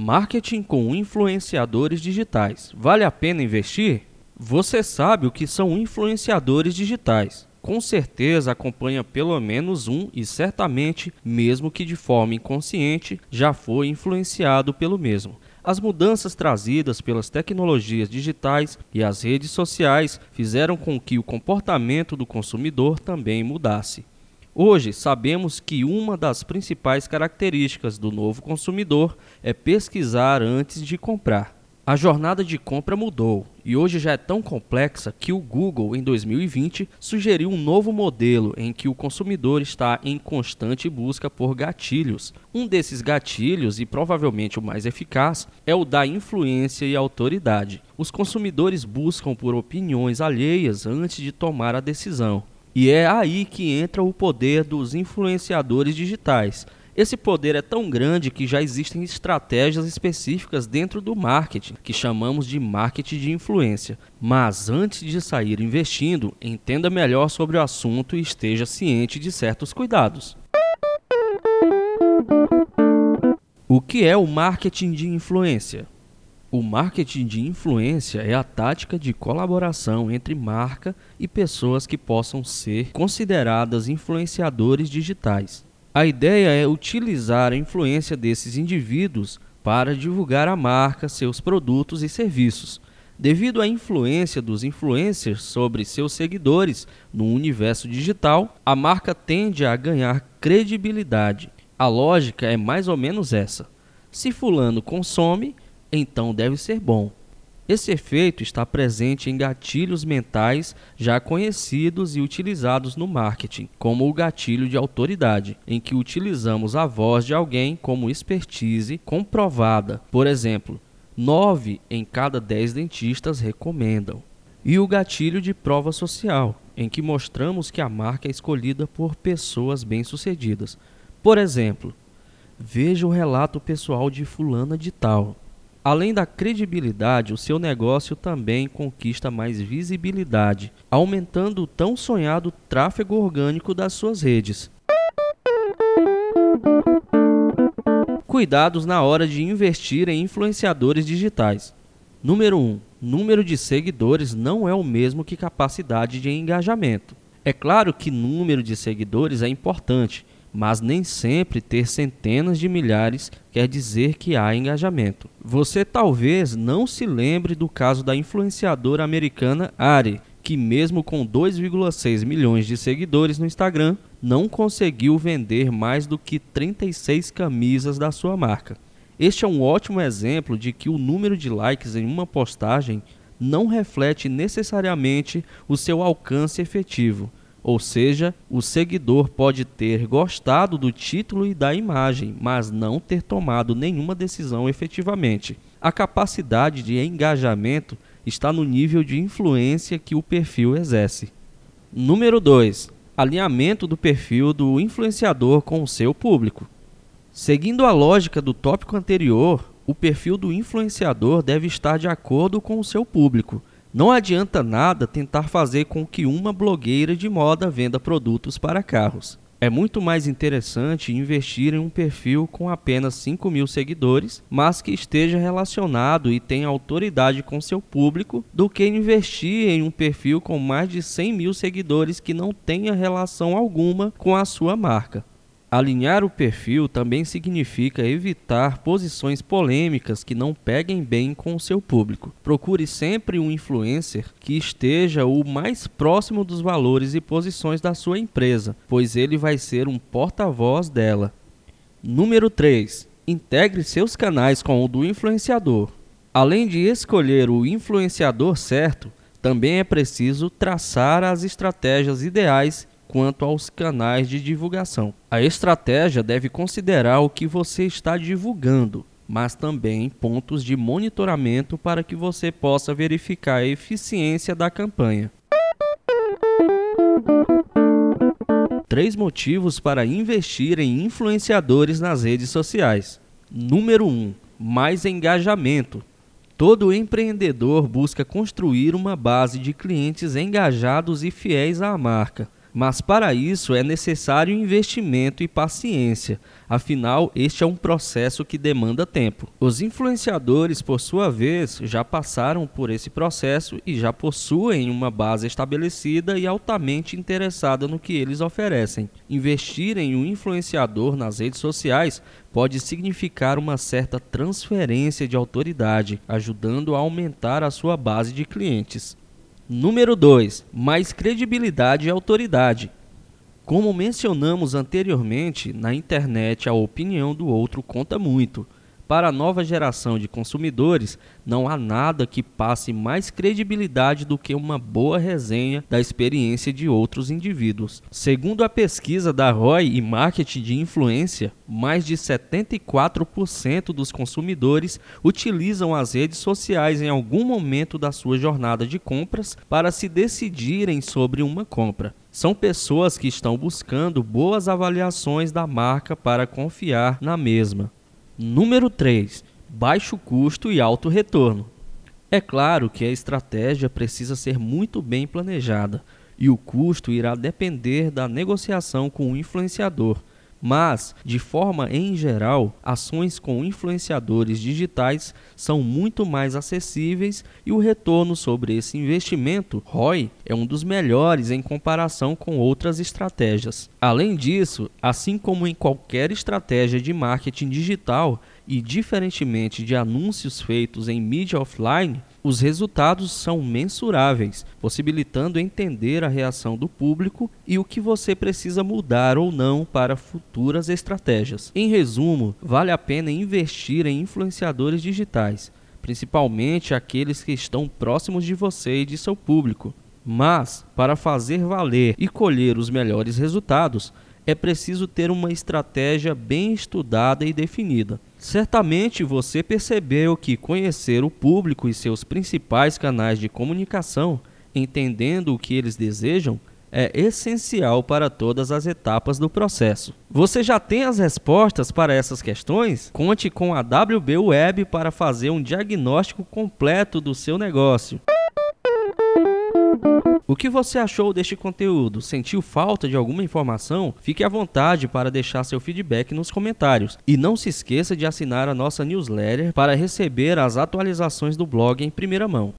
Marketing com influenciadores digitais. Vale a pena investir? Você sabe o que são influenciadores digitais. Com certeza acompanha pelo menos um e certamente, mesmo que de forma inconsciente, já foi influenciado pelo mesmo. As mudanças trazidas pelas tecnologias digitais e as redes sociais fizeram com que o comportamento do consumidor também mudasse. Hoje, sabemos que uma das principais características do novo consumidor é pesquisar antes de comprar. A jornada de compra mudou e hoje já é tão complexa que o Google, em 2020, sugeriu um novo modelo em que o consumidor está em constante busca por gatilhos. Um desses gatilhos, e provavelmente o mais eficaz, é o da influência e autoridade. Os consumidores buscam por opiniões alheias antes de tomar a decisão. E é aí que entra o poder dos influenciadores digitais. Esse poder é tão grande que já existem estratégias específicas dentro do marketing, que chamamos de marketing de influência. Mas antes de sair investindo, entenda melhor sobre o assunto e esteja ciente de certos cuidados. O que é o marketing de influência? O marketing de influência é a tática de colaboração entre marca e pessoas que possam ser consideradas influenciadores digitais. A ideia é utilizar a influência desses indivíduos para divulgar a marca, seus produtos e serviços. Devido à influência dos influencers sobre seus seguidores no universo digital, a marca tende a ganhar credibilidade. A lógica é mais ou menos essa: se Fulano consome, então deve ser bom. Esse efeito está presente em gatilhos mentais já conhecidos e utilizados no marketing, como o gatilho de autoridade, em que utilizamos a voz de alguém como expertise comprovada. Por exemplo, 9 em cada 10 dentistas recomendam. E o gatilho de prova social, em que mostramos que a marca é escolhida por pessoas bem-sucedidas. Por exemplo, veja o relato pessoal de fulana de tal. Além da credibilidade, o seu negócio também conquista mais visibilidade, aumentando o tão sonhado tráfego orgânico das suas redes. Cuidados na hora de investir em influenciadores digitais. Número 1. Um, número de seguidores não é o mesmo que capacidade de engajamento. É claro que número de seguidores é importante, mas nem sempre ter centenas de milhares quer dizer que há engajamento. Você talvez não se lembre do caso da influenciadora americana Ari, que mesmo com 2,6 milhões de seguidores no Instagram, não conseguiu vender mais do que 36 camisas da sua marca. Este é um ótimo exemplo de que o número de likes em uma postagem não reflete necessariamente o seu alcance efetivo ou seja, o seguidor pode ter gostado do título e da imagem, mas não ter tomado nenhuma decisão efetivamente. A capacidade de engajamento está no nível de influência que o perfil exerce. Número 2. Alinhamento do perfil do influenciador com o seu público. Seguindo a lógica do tópico anterior, o perfil do influenciador deve estar de acordo com o seu público. Não adianta nada tentar fazer com que uma blogueira de moda venda produtos para carros. É muito mais interessante investir em um perfil com apenas 5 mil seguidores, mas que esteja relacionado e tenha autoridade com seu público, do que investir em um perfil com mais de 100 mil seguidores que não tenha relação alguma com a sua marca. Alinhar o perfil também significa evitar posições polêmicas que não peguem bem com o seu público. Procure sempre um influencer que esteja o mais próximo dos valores e posições da sua empresa, pois ele vai ser um porta-voz dela. Número 3. Integre seus canais com o do influenciador. Além de escolher o influenciador certo, também é preciso traçar as estratégias ideais quanto aos canais de divulgação. A estratégia deve considerar o que você está divulgando, mas também pontos de monitoramento para que você possa verificar a eficiência da campanha. Três motivos para investir em influenciadores nas redes sociais. Número 1. Um, mais engajamento. Todo empreendedor busca construir uma base de clientes engajados e fiéis à marca Mas para isso é necessário investimento e paciência, afinal, este é um processo que demanda tempo. Os influenciadores, por sua vez, já passaram por esse processo e já possuem uma base estabelecida e altamente interessada no que eles oferecem. Investir em um influenciador nas redes sociais pode significar uma certa transferência de autoridade, ajudando a aumentar a sua base de clientes. Número 2. Mais credibilidade e autoridade. Como mencionamos anteriormente, na internet a opinião do outro conta muito. Para a nova geração de consumidores, não há nada que passe mais credibilidade do que uma boa resenha da experiência de outros indivíduos. Segundo a pesquisa da ROI e Marketing de Influência, mais de 74% dos consumidores utilizam as redes sociais em algum momento da sua jornada de compras para se decidirem sobre uma compra. São pessoas que estão buscando boas avaliações da marca para confiar na mesma. Número 3. Baixo custo e alto retorno. É claro que a estratégia precisa ser muito bem planejada e o custo irá depender da negociação com o influenciador. Mas, de forma em geral, ações com influenciadores digitais são muito mais acessíveis e o retorno sobre esse investimento, ROI, é um dos melhores em comparação com outras estratégias. Além disso, assim como em qualquer estratégia de marketing digital, e diferentemente de anúncios feitos em mídia offline, os resultados são mensuráveis, possibilitando entender a reação do público e o que você precisa mudar ou não para futuras estratégias. Em resumo, vale a pena investir em influenciadores digitais, principalmente aqueles que estão próximos de você e de seu público. Mas, para fazer valer e colher os melhores resultados, é preciso ter uma estratégia bem estudada e definida. Certamente você percebeu que conhecer o público e seus principais canais de comunicação, entendendo o que eles desejam, é essencial para todas as etapas do processo. Você já tem as respostas para essas questões? Conte com a WB Web para fazer um diagnóstico completo do seu negócio. O que você achou deste conteúdo? Sentiu falta de alguma informação? Fique à vontade para deixar seu feedback nos comentários. E não se esqueça de assinar a nossa newsletter para receber as atualizações do blog em primeira mão.